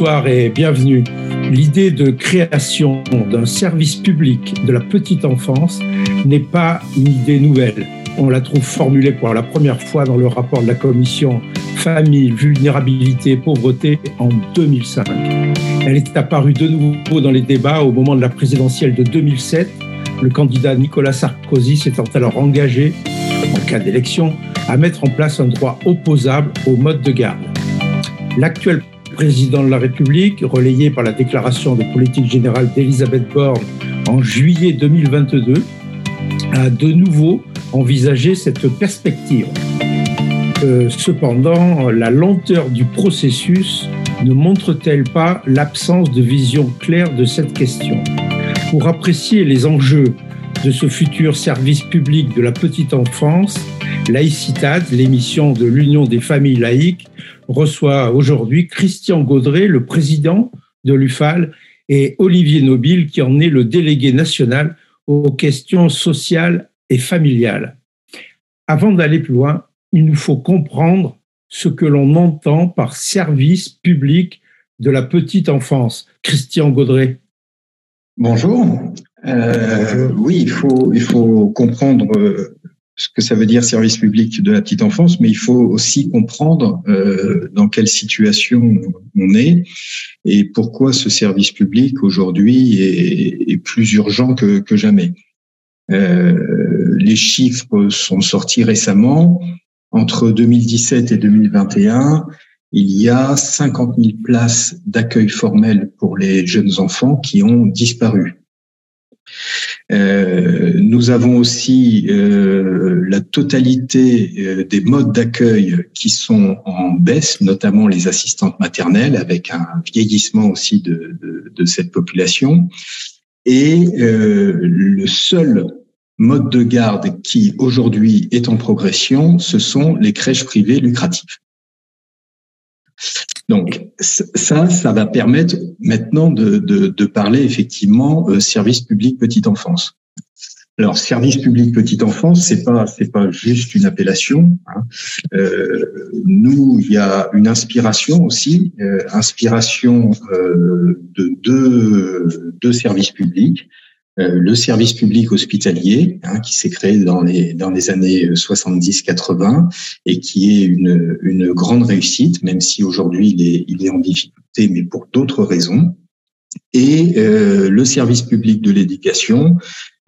Bonsoir et bienvenue. L'idée de création d'un service public de la petite enfance n'est pas une idée nouvelle. On la trouve formulée pour la première fois dans le rapport de la commission Famille, vulnérabilité, pauvreté en 2005. Elle est apparue de nouveau dans les débats au moment de la présidentielle de 2007, le candidat Nicolas Sarkozy s'étant alors engagé, en cas d'élection, à mettre en place un droit opposable au mode de garde. L'actuel président de la République, relayé par la déclaration de politique générale d'Elisabeth Borne en juillet 2022, a de nouveau envisagé cette perspective. Euh, cependant, la lenteur du processus ne montre-t-elle pas l'absence de vision claire de cette question? Pour apprécier les enjeux de ce futur service public de la petite enfance, Laïcitad, l'émission de l'Union des familles laïques, reçoit aujourd'hui Christian Gaudret, le président de l'UFAL, et Olivier Nobile, qui en est le délégué national aux questions sociales et familiales. Avant d'aller plus loin, il nous faut comprendre ce que l'on entend par service public de la petite enfance. Christian Gaudret. Bonjour. Euh, oui, il faut, il faut comprendre euh, ce que ça veut dire service public de la petite enfance, mais il faut aussi comprendre euh, dans quelle situation on est et pourquoi ce service public aujourd'hui est, plus urgent que, que jamais. Euh, les chiffres sont sortis récemment. Entre 2017 et 2021, il y a 50 000 places d'accueil formel pour les jeunes enfants qui ont disparu. Euh, nous avons aussi euh, la totalité euh, des modes d'accueil qui sont en baisse, notamment les assistantes maternelles, avec un vieillissement aussi de, de, de cette population. Et le seul mode de garde qui aujourd'hui est en progression, ce sont les crèches privées lucratives. Donc ça, ça va permettre maintenant de, de, de parler effectivement euh, service public petite enfance. Alors service public petite enfance, c'est pas c'est pas juste une appellation. Hein. Euh, nous, il y a une inspiration aussi, euh, inspiration euh, de deux, deux services publics. Euh, le service public hospitalier hein, qui s'est créé dans les dans les années 70-80 et qui est une une grande réussite, même si aujourd'hui il est il est en difficulté, mais pour d'autres raisons. Et euh, le service public de l'éducation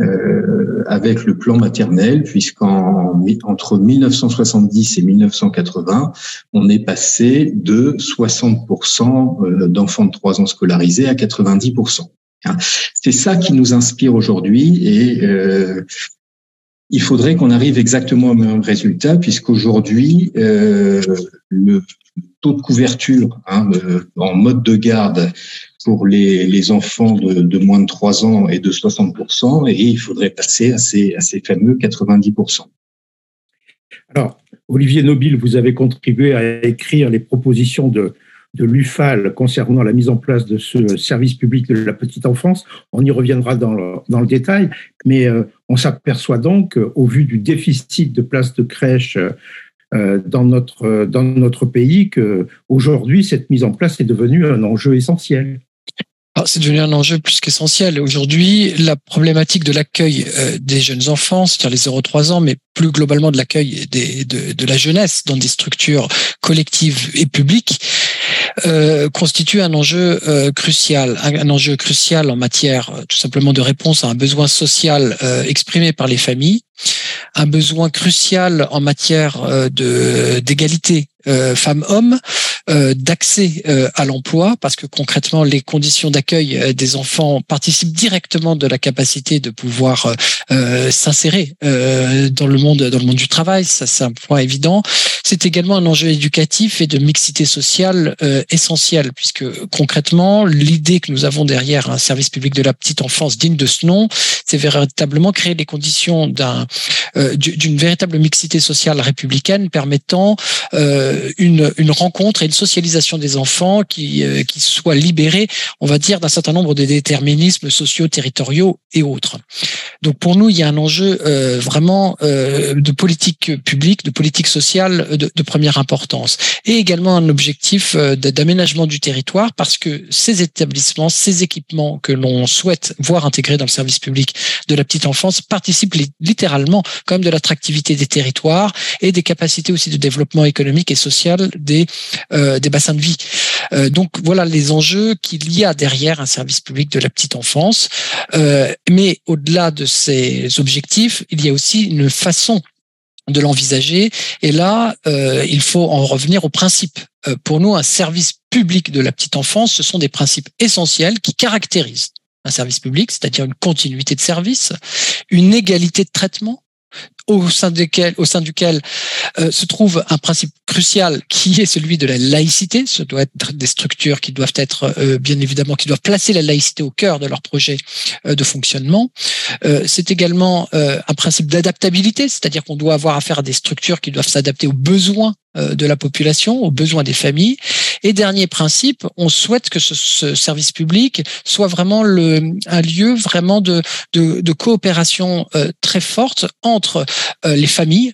euh, avec le plan maternel, puisqu'en entre 1970 et 1980, on est passé de 60% euh, d'enfants de 3 ans scolarisés à 90%. Hein. C'est ça qui nous inspire aujourd'hui et euh, il faudrait qu'on arrive exactement au même résultat puisqu'aujourd'hui euh, le taux de couverture hein, en mode de garde pour les, enfants de, de, moins de 3 ans est de 60% et il faudrait passer à ces, à ces fameux 90%. Alors, Olivier Nobile, vous avez contribué à écrire les propositions de, de l'UFAL concernant la mise en place de ce service public de la petite enfance. On y reviendra dans le, dans le détail, mais euh, on s'aperçoit donc, au vu du déficit de places de crèche euh, dans, notre, dans notre pays, qu'aujourd'hui, cette mise en place est devenue un enjeu essentiel. C'est devenu un enjeu plus qu'essentiel. Aujourd'hui, la problématique de l'accueil euh, des jeunes enfants, c'est-à-dire les 0-3 ans, mais plus globalement de l'accueil de, de la jeunesse dans des structures collectives et publiques, euh, constitue un enjeu euh, crucial, un, enjeu crucial en matière euh, tout simplement de réponse à un besoin social exprimé par les familles, un besoin crucial en matière de d'égalité femmes-hommes, d'accès euh, à l'emploi, parce que concrètement, les conditions d'accueil des enfants participent directement de la capacité de pouvoir s'insérer dans le monde dans le monde du travail. Ça, c'est un point évident. C'est également un enjeu éducatif et de mixité sociale essentiel, puisque concrètement, l'idée que nous avons derrière un service public de la petite enfance digne de ce nom, c'est véritablement créer les conditions d'un d'une véritable mixité sociale républicaine permettant une, une rencontre socialisation des enfants qui, qui soient libérés, on va dire, d'un certain nombre de déterminismes sociaux, territoriaux et autres. Donc pour nous, il y a un enjeu vraiment de politique publique, de politique sociale de, de première importance, et également un objectif d'aménagement du territoire parce que ces établissements, ces équipements que l'on souhaite voir intégrés dans le service public de la petite enfance participent littéralement même de l'attractivité des territoires et des capacités aussi de développement économique et social des, euh, des bassins de vie. Euh, donc voilà les enjeux qu'il y a derrière un service public de la petite enfance. Euh, mais au-delà de ces objectifs, il y a aussi une façon de l'envisager. Et là, euh, il faut en revenir aux principes. Euh, pour nous, un service public de la petite enfance, ce sont des principes essentiels qui caractérisent un service public, c'est-à-dire une continuité de service, une égalité de traitement, au sein duquel, au sein duquel euh, se trouve un principe crucial qui est celui de la laïcité. Ce doit être des structures qui doivent être, euh, bien évidemment, qui doivent placer la laïcité au cœur de leur projet euh, de fonctionnement. C'est également un principe d'adaptabilité, c'est-à-dire qu'on doit avoir affaire à des structures qui doivent s'adapter aux besoins de la population, aux besoins des familles. Et dernier principe, on souhaite que ce, ce service public soit vraiment le, un lieu vraiment de, de, coopération très forte entre euh, les familles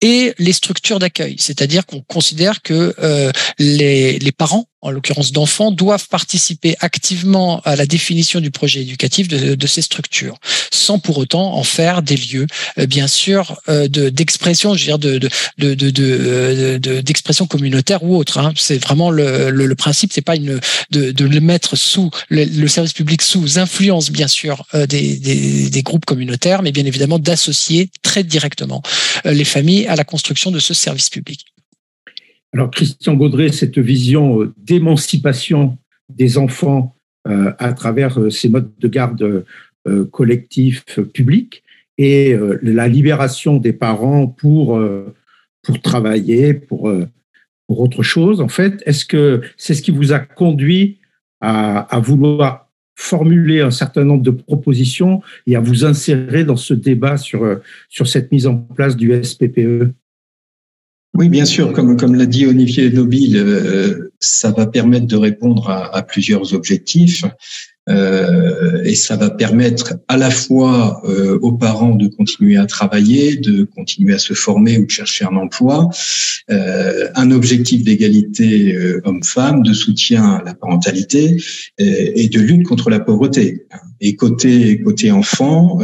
et les structures d'accueil. C'est-à-dire qu'on considère que euh, les, les parents en l'occurrence d'enfants, doivent participer activement à la définition du projet éducatif de, de ces structures, sans pour autant en faire des lieux, euh, bien sûr, euh, d'expression, je veux dire, de, de, de, d'expression communautaire ou autre. Hein. C'est vraiment le, le, le principe, c'est pas de, de le mettre sous le, service public sous influence, bien sûr, euh, des groupes communautaires, mais bien évidemment d'associer très directement les familles à la construction de ce service public. Alors, Christian Gaudret, cette vision euh, d'émancipation des enfants euh, à travers euh, ces modes de garde collectifs publics et la libération des parents pour, travailler, pour, autre chose, en fait, est-ce que c'est ce qui vous a conduit à, à vouloir formuler un certain nombre de propositions et à vous insérer dans ce débat sur, sur cette mise en place du SPPE oui, bien sûr, comme, comme l'a dit Olivier Nobile, euh, ça va permettre de répondre à, à plusieurs objectifs. Euh, et ça va permettre à la fois euh, aux parents de continuer à travailler, de continuer à se former ou de chercher un emploi, euh, un objectif d'égalité euh, homme-femme, de soutien à la parentalité et, et, de lutte contre la pauvreté. Et côté côté enfant,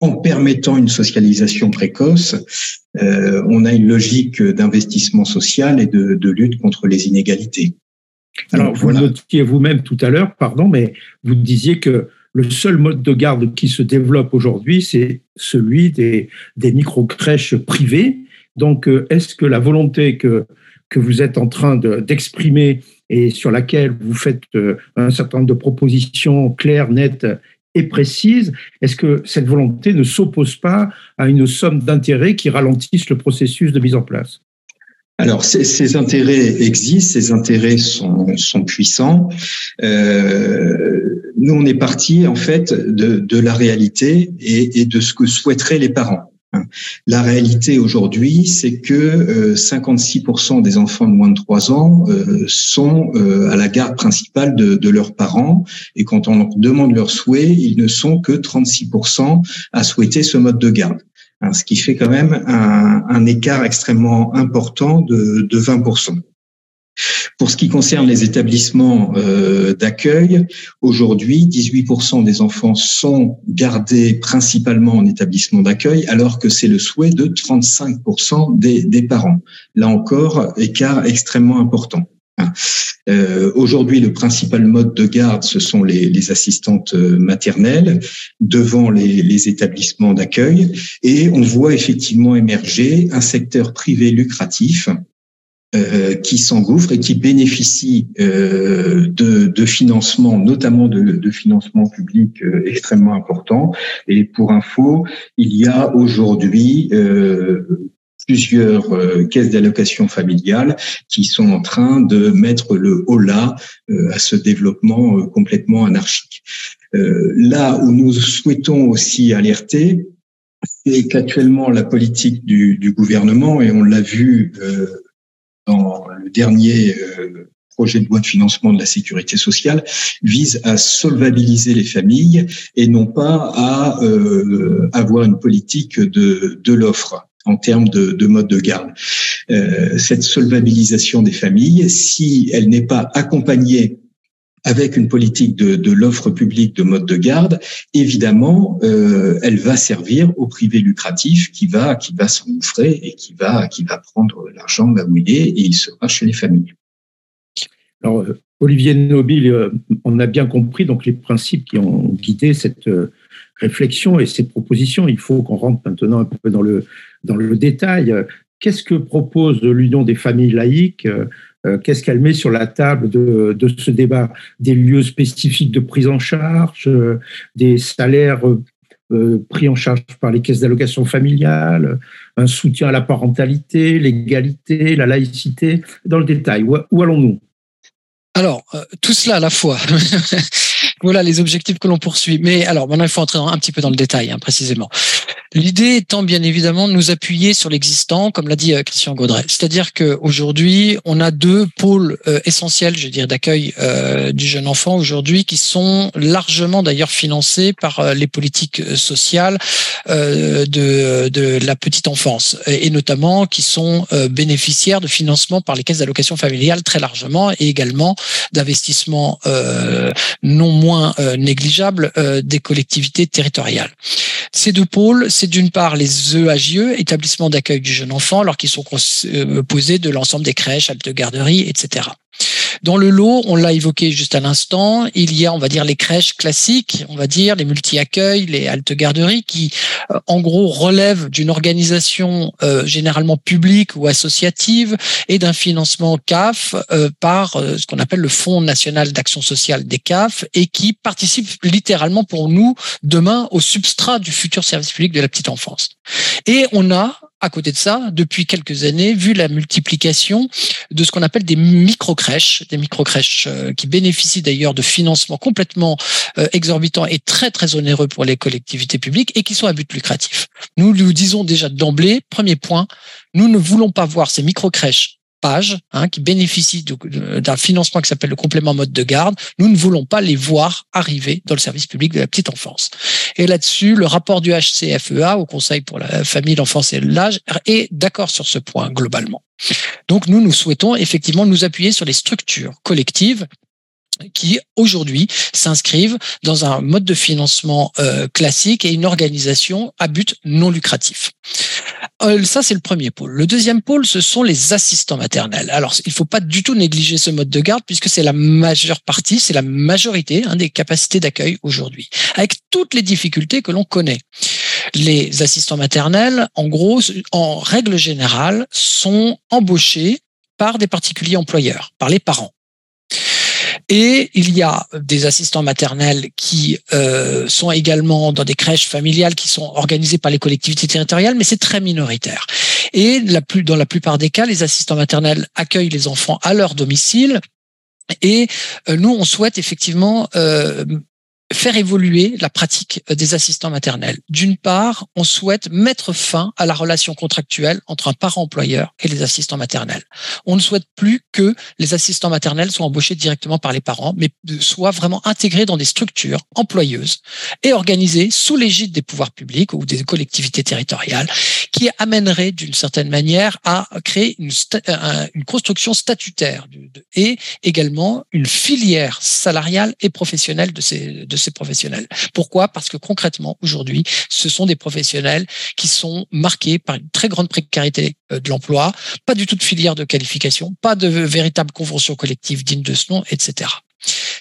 en permettant une socialisation précoce, euh, on a une logique d'investissement social et de, de, lutte contre les inégalités. Alors, vous voilà. notiez vous-même tout à l'heure, pardon, mais vous disiez que le seul mode de garde qui se développe aujourd'hui, c'est celui des, des micro-crèches privées. Donc, euh, est-ce que la volonté que, que vous êtes en train d'exprimer et sur laquelle vous faites euh, un certain nombre de propositions claires, nettes précise, est-ce que cette volonté ne s'oppose pas à une somme d'intérêts qui ralentissent le processus de mise en place? Alors, ces, intérêts existent, ces intérêts sont, puissants. Euh, nous, on est parti en fait de, la réalité et, de ce que souhaiteraient les parents. La réalité aujourd'hui, c'est que 56% euh, des enfants de moins de 3 ans euh, sont euh, à la garde principale de, de, leurs parents et quand on leur demande leur souhait, ils ne sont que 36% à souhaiter ce mode de garde. Ce qui fait quand même un, un écart extrêmement important de, de 20%. Pour ce qui concerne les établissements euh, d'accueil, aujourd'hui, 18% des enfants sont gardés principalement en établissement d'accueil, alors que c'est le souhait de 35% des, des parents. Là encore, écart extrêmement important. Euh, Aujourd'hui, le principal mode de garde, ce sont les, les assistantes euh, maternelles devant les, les établissements d'accueil, et on voit effectivement émerger un secteur privé lucratif euh, qui s'engouffrent et qui bénéficient euh, de, de financements, notamment de, de financements publics euh, extrêmement importants. Et pour info, il y a aujourd'hui plusieurs caisses d'allocation familiale qui sont en train de mettre le holà à ce développement complètement anarchique. là où nous souhaitons aussi alerter, c'est qu'actuellement la politique du, du, gouvernement, et on l'a vu euh, dans le dernier euh, projet de loi de financement de la sécurité sociale, vise à solvabiliser les familles et non pas à euh, avoir une politique de, de l'offre en termes de, de, mode de garde. Euh, cette solvabilisation des familles, si elle n'est pas accompagnée avec une politique de, de l'offre publique de mode de garde, évidemment, euh, elle va servir au privé lucratif qui va qui va s'engouffrer et qui va qui va prendre l'argent là où il est et il sera chez les familles. Alors, euh, Olivier Nobile, euh, on a bien compris donc les principes qui ont guidé cette euh, réflexion et ces propositions. Il faut qu'on rentre maintenant un peu dans le dans le détail. Qu'est-ce que propose l'Union des familles laïques qu'est-ce qu'elle met sur la table de, de, ce débat? Des lieux spécifiques de prise en charge, euh, des salaires euh, pris en charge par les caisses d'allocation familiale, un soutien à la parentalité, l'égalité, la laïcité, dans le détail. Où, où allons-nous? Alors, tout cela à la fois. voilà les objectifs que l'on poursuit. Mais alors, maintenant, il faut entrer un petit peu dans le détail, hein, précisément. L'idée étant bien évidemment de nous appuyer sur l'existant, comme l'a dit euh, Christian Gaudret. C'est-à-dire qu'aujourd'hui, on a deux pôles euh, essentiels, je dire, d'accueil euh, du jeune enfant aujourd'hui, qui sont largement d'ailleurs financés par les politiques sociales de, de la petite enfance, et notamment qui sont bénéficiaires de financement par les caisses d'allocation familiale très largement, et également d'investissements non moins négligeables des collectivités territoriales. Ces deux pôles, c'est d'une part les EAJE, établissements d'accueil du jeune enfant, alors qu'ils sont composés de l'ensemble des crèches, haltes garderies, etc. Dans le lot, on l'a évoqué juste à l'instant, il y a, on va dire, les crèches classiques, on va dire, les multi-accueils, les haltes garderies, qui, euh, en gros, relèvent d'une organisation euh, généralement publique ou associative et d'un financement CAF euh, par ce qu'on appelle le Fonds national d'action sociale des CAF et qui participe littéralement pour nous demain au substrat du futur service public de la petite enfance. Et on a à côté de ça, depuis quelques années, vu la multiplication de ce qu'on appelle des micro-crèches, des micro-crèches euh, qui bénéficient d'ailleurs de financements complètement euh, exorbitants et très très onéreux pour les collectivités publiques et qui sont à but lucratif. Nous nous disons déjà d'emblée, premier point, nous ne voulons pas voir ces micro-crèches hein, qui bénéficient d'un financement qui s'appelle le complément mode de garde, nous ne voulons pas les voir arriver dans le service public de la petite enfance. Et là-dessus, le rapport du HCFEA au Conseil pour la famille, l'enfance et l'âge est d'accord sur ce point globalement. Donc nous, nous souhaitons effectivement nous appuyer sur les structures collectives qui aujourd'hui s'inscrivent dans un mode de financement euh, classique et une organisation à but non lucratif. Euh, ça, c'est le premier pôle. Le deuxième pôle, ce sont les assistants maternels. Alors, il ne faut pas du tout négliger ce mode de garde puisque c'est la majeure partie, c'est la majorité hein, des capacités d'accueil aujourd'hui, avec toutes les difficultés que l'on connaît. Les assistants maternels, en gros, en règle générale, sont embauchés par des particuliers employeurs, par les parents. Et il y a des assistants maternels qui euh, sont également dans des crèches familiales qui sont organisées par les collectivités territoriales, mais c'est très minoritaire. Et la plus, dans la plupart des cas, les assistants maternels accueillent les enfants à leur domicile et euh, nous, on souhaite effectivement euh, faire évoluer la pratique euh, des assistants maternels. D'une part, on souhaite mettre fin à la relation contractuelle entre un parent employeur et les assistants maternels. On ne souhaite plus que les assistants maternels soient embauchés directement par les parents, mais soient vraiment intégrés dans des structures employeuses et organisées sous l'égide des pouvoirs publics ou des collectivités territoriales, qui amèneraient d'une certaine manière à créer une, une construction statutaire et également une filière salariale et professionnelle de ces ces professionnels. Pourquoi? Parce que concrètement, aujourd'hui, ce sont des professionnels qui sont marqués par une très grande précarité euh, de l'emploi, pas du tout de filière de qualification, pas de véritable convention collective digne de ce nom, etc.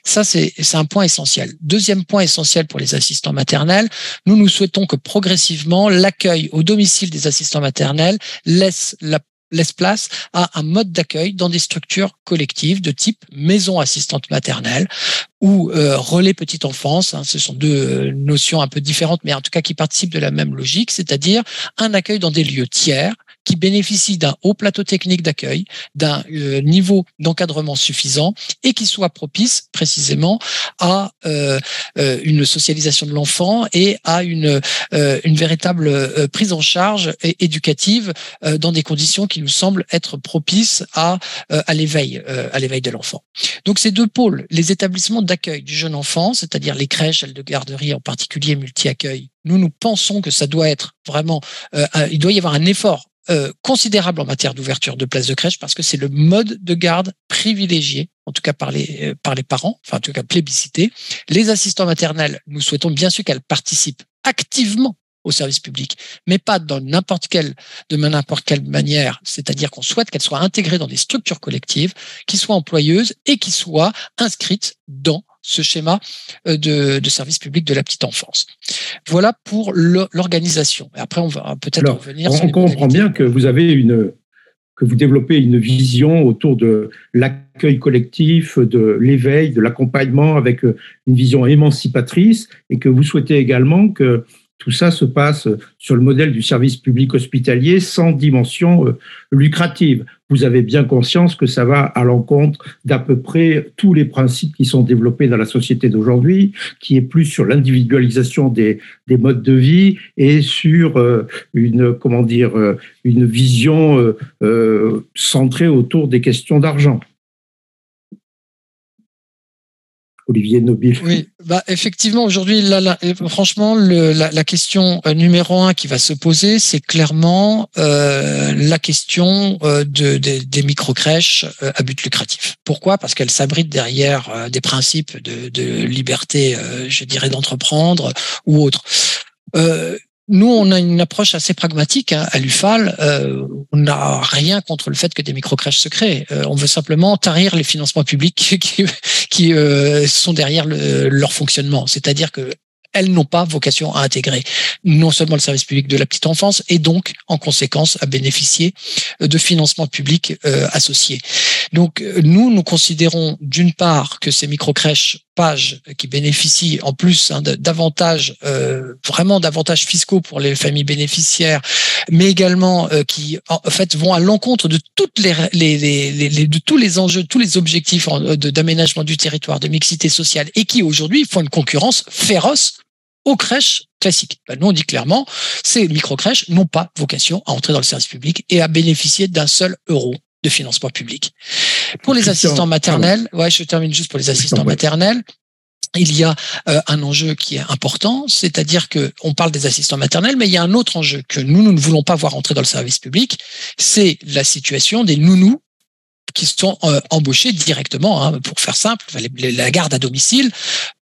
Ça, c'est un point essentiel. Deuxième point essentiel pour les assistants maternels, nous nous souhaitons que progressivement, l'accueil au domicile des assistants maternels laisse la laisse place à un mode d'accueil dans des structures collectives de type maison assistante maternelle ou euh, relais petite enfance. Hein, ce sont deux notions un peu différentes, mais en tout cas qui participent de la même logique, c'est-à-dire un accueil dans des lieux tiers qui bénéficient d'un haut plateau technique d'accueil, d'un euh, niveau d'encadrement suffisant et qui soit propice précisément à euh, euh, une socialisation de l'enfant et à une, une véritable prise en charge éducative dans des conditions qui nous semblent être propices à, à l'éveil, à l'éveil de l'enfant. Donc ces deux pôles, les établissements d'accueil du jeune enfant, c'est-à-dire les crèches, celles de garderie en particulier multi-accueil, nous nous pensons que ça doit être vraiment, il doit y avoir un effort euh, considérable en matière d'ouverture de places de crèche parce que c'est le mode de garde privilégié, en tout cas par les, euh, par les parents, enfin en tout cas plébiscité. Les assistants maternels, nous souhaitons bien sûr qu'elles participent activement au service public, mais pas dans n'importe quelle, de n'importe quelle manière. C'est-à-dire qu'on souhaite qu'elles soient intégrées dans des structures collectives, qui soient employeuses et qui soient inscrites dans ce schéma euh, de, de, service public de la petite enfance. Voilà pour l'organisation. Après, on va peut-être revenir. On comprend bien que vous avez une que vous développez une vision autour de l'accueil collectif, de l'éveil, de l'accompagnement avec une vision émancipatrice et que vous souhaitez également que tout ça se passe sur le modèle du service public hospitalier sans dimension euh, lucrative. Vous avez bien conscience que ça va à l'encontre d'à peu près tous les principes qui sont développés dans la société d'aujourd'hui, qui est plus sur l'individualisation des, des, modes de vie et sur euh, une comment dire euh, une vision centrée autour des questions d'argent. Olivier Nobile. Oui, bah effectivement, aujourd'hui, là, franchement, le, la, question euh, numéro un qui va se poser, c'est clairement euh, la question euh, de, des micro-crèches euh, à but lucratif. Pourquoi? Parce qu'elles s'abritent derrière des principes de, liberté, je dirais, d'entreprendre ou autre. Euh, nous, on a une approche assez pragmatique hein, à l'UFAL. Euh, on n'a rien contre le fait que des microcrèches se créent. Euh, on veut simplement tarir les financements publics qui, euh, sont derrière leur fonctionnement. C'est-à-dire que elles n'ont pas vocation à intégrer non seulement le service public de la petite enfance et donc, en conséquence, à bénéficier de financements publics associés. Donc, nous, nous considérons d'une part que ces micro-crèches pages qui bénéficient en plus hein, d'avantages, euh, vraiment d'avantages fiscaux pour les familles bénéficiaires, mais également qui en fait vont à l'encontre de toutes les, les, les, les, de tous les enjeux, tous les objectifs d'aménagement du territoire, de mixité sociale, et qui aujourd'hui font une concurrence féroce aux crèches classiques. Ben, nous, on dit clairement, ces micro-crèches n'ont pas vocation à entrer dans le service public et à bénéficier d'un seul euro de financement public. Pour les assistants maternels, ouais, je termine juste pour les assistants maternels. Il y a euh, un enjeu qui est important, c'est-à-dire que on parle des assistants maternels, mais il y a un autre enjeu que nous, nous ne voulons pas voir entrer dans le service public, c'est la situation des nounous qui sont euh, embauchés directement, hein, pour faire simple, la garde à domicile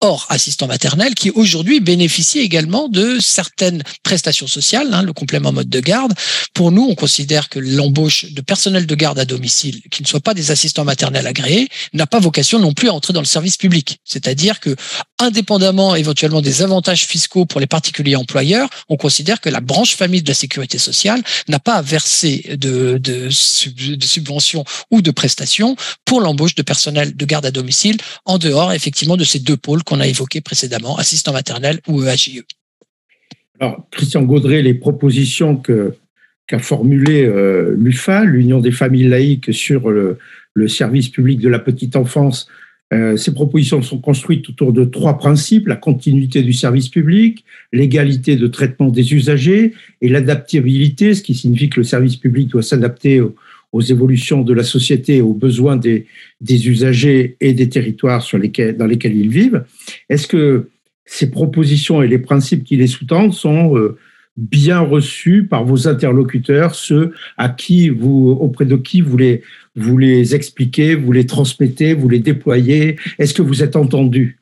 hors assistant maternel qui aujourd'hui bénéficie également de certaines prestations sociales, hein, le complément mode de garde. Pour nous, on considère que l'embauche de personnel de garde à domicile qui ne soit pas des assistants maternels agréés n'a pas vocation non plus à entrer dans le service public. C'est-à-dire que, indépendamment éventuellement des avantages fiscaux pour les particuliers employeurs, on considère que la branche famille de la sécurité sociale n'a pas à verser de, de, de subventions ou de prestations pour l'embauche de personnel de garde à domicile en dehors effectivement de ces deux pôles qu'on a évoqué précédemment, assistant maternel ou EAJE. Alors, Christian Gaudret, les propositions qu'a formulées euh, l'UFA, l'Union des familles laïques, sur le, service public de la petite enfance, euh, ces propositions sont construites autour de trois principes, la continuité du service public, l'égalité de traitement des usagers et l'adaptabilité, ce qui signifie que le service public doit s'adapter aux, aux évolutions de la société, aux besoins des, usagers et des territoires dans lesquels ils vivent. Est-ce que ces propositions et les principes qui les sous-tendent sont euh, bien reçus par vos interlocuteurs, ceux à qui vous, auprès de qui vous les, vous les expliquez, vous les transmettez, vous les déployez? Est-ce que vous êtes entendu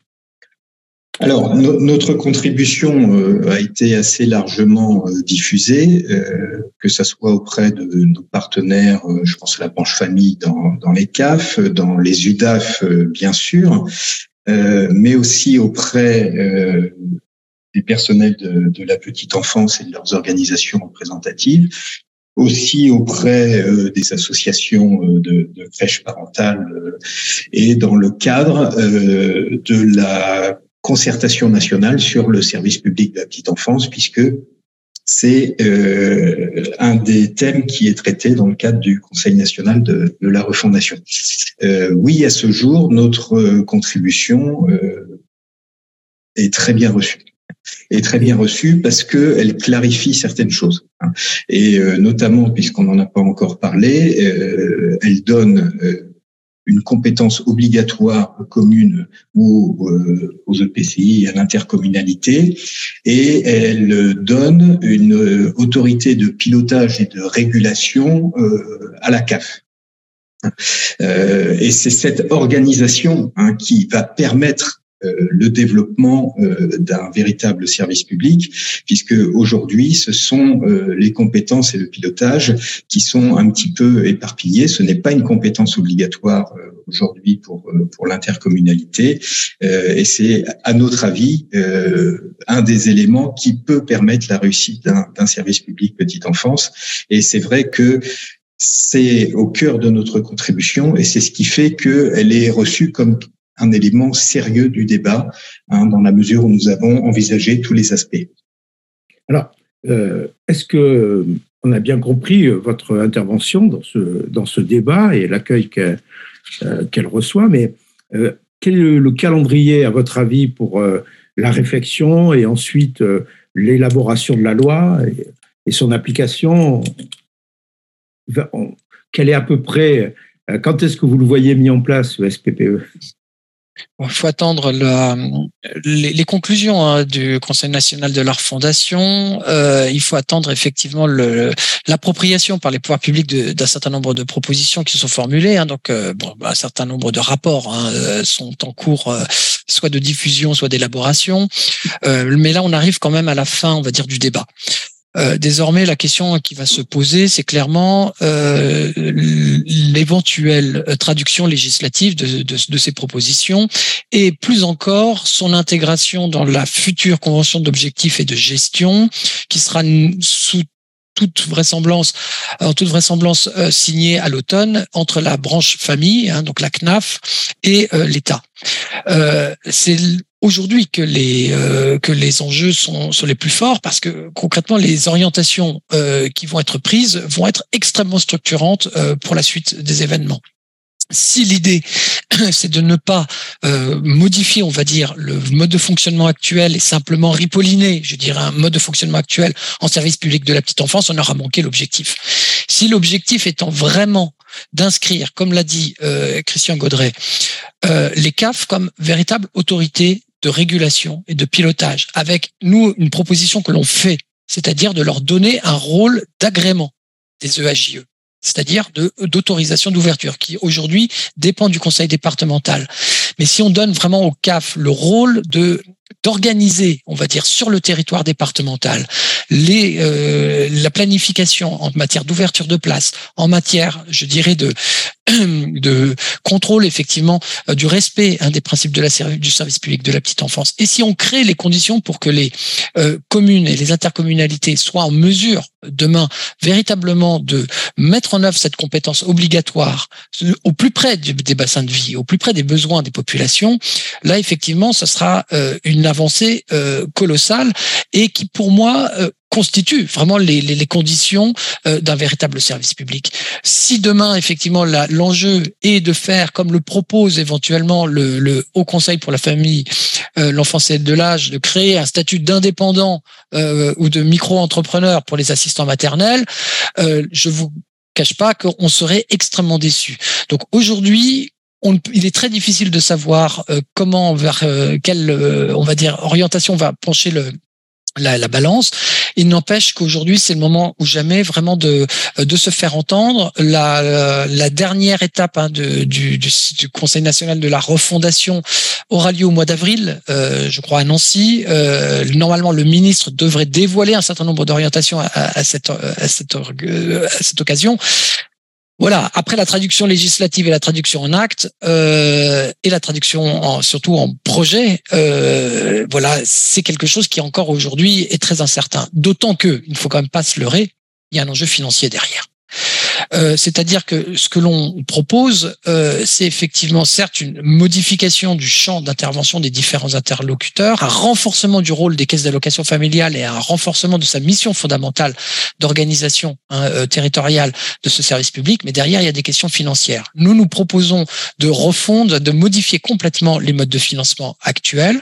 alors, notre contribution euh, a été assez largement euh, diffusée, euh, que ce soit auprès de nos partenaires, je pense à la branche famille dans, dans les CAF, dans les UDAF, bien sûr, mais aussi auprès des personnels de, de, la petite enfance et de leurs organisations représentatives, aussi auprès des associations de, de crèches parentales et dans le cadre de la concertation nationale sur le service public de la petite enfance, puisque c'est euh, un des thèmes qui est traité dans le cadre du Conseil national de, de la refondation. Euh, oui, à ce jour, notre contribution est très bien reçue est très bien reçue parce que elle clarifie certaines choses. Hein. Et notamment, puisqu'on n'en a pas encore parlé, elle donne une compétence obligatoire commune ou euh, aux EPCI, à l'intercommunalité, et elle donne une autorité de pilotage et de régulation euh, à la CAF. Euh, et c'est cette organisation hein, qui va permettre euh, le développement euh, d'un véritable service public, puisque aujourd'hui, ce sont euh, les compétences et le pilotage qui sont un petit peu éparpillés. Ce n'est pas une compétence obligatoire aujourd'hui pour pour l'intercommunalité, et c'est à notre avis un des éléments qui peut permettre la réussite d'un service public petite enfance. Et c'est vrai que c'est au cœur de notre contribution et c'est ce qui fait qu'elle est reçue comme un élément sérieux du débat, hein, dans la mesure où nous avons envisagé tous les aspects. Alors, euh, est-ce que on a bien compris euh, votre intervention dans ce, dans ce débat et l'accueil qu'elle euh, reçoit, mais quel est le calendrier, à votre avis, pour la réflexion et ensuite l'élaboration de la loi et, et son application? Quel est à peu près, quand est-ce que vous le voyez mis en place, le SPPE il faut attendre les, les, conclusions hein, du Conseil national de la refondation. Euh, il faut attendre effectivement l'appropriation par les pouvoirs publics d'un certain nombre de propositions qui sont formulées. Hein, donc, euh, bon, un certain nombre de rapports hein, euh, sont en cours, euh, soit de diffusion, soit d'élaboration. Euh, mais là, on arrive quand même à la fin, on va dire, du débat. Euh, désormais, la question qui va se poser, c'est clairement euh, l'éventuelle traduction législative de, de, de, ces propositions et plus encore son intégration dans la future convention d'objectifs et de gestion qui sera sous toute vraisemblance, en toute vraisemblance euh, signée à l'automne entre la branche famille, hein, donc la CNAF, et euh, l'État. Euh, c'est aujourd'hui que les euh, que les enjeux sont, sont les plus forts parce que concrètement les orientations euh, qui vont être prises vont être extrêmement structurantes euh, pour la suite des événements. Si l'idée c'est de ne pas euh, modifier, on va dire, le mode de fonctionnement actuel et simplement ripolliner, je dirais, un mode de fonctionnement actuel en service public de la petite enfance, on aura manqué l'objectif. Si l'objectif étant vraiment d'inscrire, comme l'a dit euh, Christian Gaudret, euh, les CAF comme véritable autorité de régulation et de pilotage, avec nous une proposition que l'on fait, c'est-à-dire de leur donner un rôle d'agrément des EAJE c'est-à-dire d'autorisation d'ouverture, qui aujourd'hui dépend du conseil départemental. Mais si on donne vraiment au CAF le rôle de d'organiser, on va dire, sur le territoire départemental, les, euh, la planification en matière d'ouverture de place, en matière, je dirais, de, contrôle effectivement euh, du respect hein, des principes de la, du service public de la petite enfance. Et si on crée les conditions pour que les euh, communes et les intercommunalités soient en mesure demain véritablement de mettre en œuvre cette compétence obligatoire au plus près des bassins de vie, au plus près des besoins des populations, là effectivement, ce sera une une avancée euh, colossale et qui, pour moi, euh, constitue vraiment les, conditions euh, d'un véritable service public. Si demain, effectivement, l'enjeu est de faire, comme le propose éventuellement le, le Haut Conseil pour la famille, l'enfance et de l'âge, de créer un statut d'indépendant ou de micro-entrepreneur pour les assistants maternels, je vous cache pas qu'on serait extrêmement déçu. Donc aujourd'hui, il est très difficile de savoir euh, comment vers euh, quelle euh, on va dire orientation va pencher le la, la, balance. Il n'empêche qu'aujourd'hui, c'est le moment ou jamais vraiment de, de se faire entendre. La, la dernière étape hein, de, du, du, Conseil national de la refondation aura lieu au mois d'avril, euh, je crois, à Nancy. Euh, normalement, le ministre devrait dévoiler un certain nombre d'orientations à, à, cette, à, cette, à cette occasion. Voilà. Après la traduction législative et la traduction en acte euh, et la traduction en, surtout en projet, euh, voilà, c'est quelque chose qui encore aujourd'hui est très incertain. D'autant que il ne faut quand même pas se leurrer, il y a un enjeu financier derrière. C'est-à-dire que ce que l'on propose, c'est effectivement certes une modification du champ d'intervention des différents interlocuteurs, un renforcement du rôle des caisses d'allocation familiale et un renforcement de sa mission fondamentale d'organisation hein, territoriale de ce service public. Mais derrière, il y a des questions financières. Nous, nous proposons de refondre, de modifier complètement les modes de financement actuels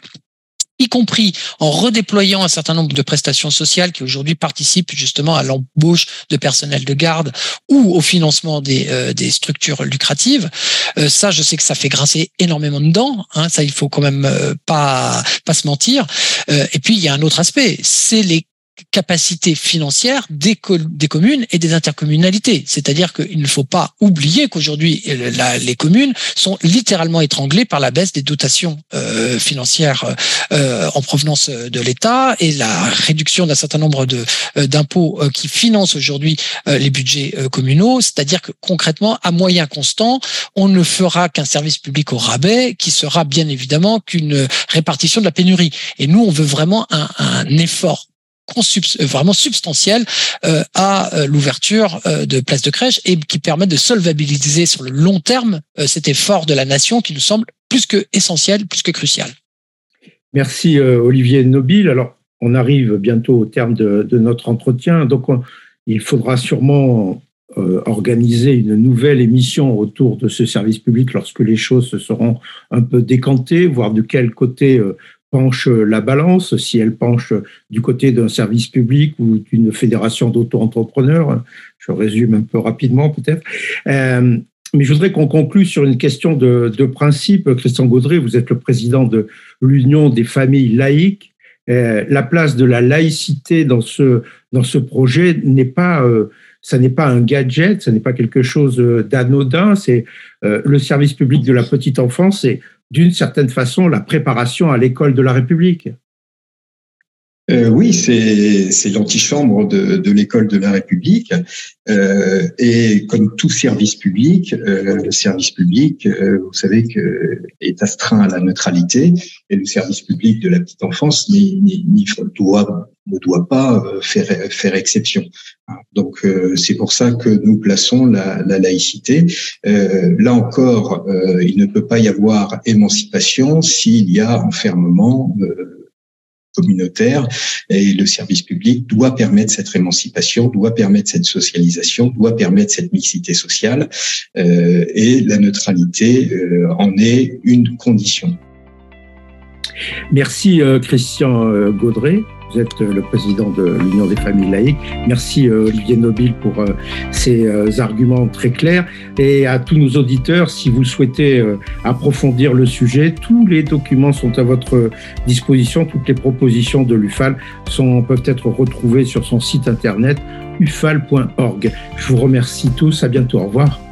y compris en redéployant un certain nombre de prestations sociales qui aujourd'hui participent justement à l'embauche de personnel de garde ou au financement des, euh, des structures lucratives. Euh, ça, je sais que ça fait grincer énormément de dents. Hein, ça, il faut quand même euh, pas pas se mentir. et puis il y a un autre aspect, c'est les capacité financière des, communes et des intercommunalités. C'est-à-dire qu'il ne faut pas oublier qu'aujourd'hui, les communes sont littéralement étranglées par la baisse des dotations euh, financières euh, en provenance de l'État et la réduction d'un certain nombre euh, d'impôts qui financent aujourd'hui les budgets communaux. C'est-à-dire que concrètement, à moyen constant, on ne fera qu'un service public au rabais qui sera bien évidemment qu'une répartition de la pénurie. Et nous, on veut vraiment un, effort euh, vraiment substantiel euh, à euh, l'ouverture de places de crèche et qui permet de solvabiliser sur le long terme cet effort de la nation qui nous semble plus que essentiel, plus que crucial. Merci Olivier Nobile. Alors, on arrive bientôt au terme de, notre entretien, donc il faudra sûrement organiser une nouvelle émission autour de ce service public lorsque les choses se seront un peu décantées, voir de quel côté penche la balance, si elle penche du côté d'un service public ou d'une fédération d'auto-entrepreneurs. Je résume un peu rapidement peut-être. Euh, mais je voudrais qu'on conclue sur une question de, de, principe. Christian Gaudré, vous êtes le président de l'Union des familles laïques. Euh, la place de la laïcité dans ce, dans ce projet n'est pas, euh, ça n'est pas un gadget, ça n'est pas quelque chose d'anodin. C'est le service public de la petite enfance, c'est d'une certaine façon la préparation à l'école de la République. Euh, oui, c'est l'antichambre de, l'école de la République. Euh, et comme tout service public, euh, le service public, euh, vous savez que est astreint à la neutralité, et le service public de la petite enfance n'y doit ne doit pas euh, faire faire exception. Donc c'est pour ça que nous plaçons la, la laïcité. là encore, il ne peut pas y avoir émancipation s'il y a enfermement communautaire et le service public doit permettre cette émancipation, doit permettre cette socialisation, doit permettre cette mixité sociale euh, et la neutralité euh, en est une condition. Merci euh, Christian Gaudré. Vous êtes euh, le président de l'Union des familles laïques. Merci euh, Olivier Nobile pour euh, ces arguments très clairs. Et à tous nos auditeurs, si vous souhaitez approfondir le sujet, tous les documents sont à votre disposition. Toutes les propositions de l'UFAL sont, peuvent être retrouvées sur son site internet ufal.org. Je vous remercie tous. À bientôt. Au revoir.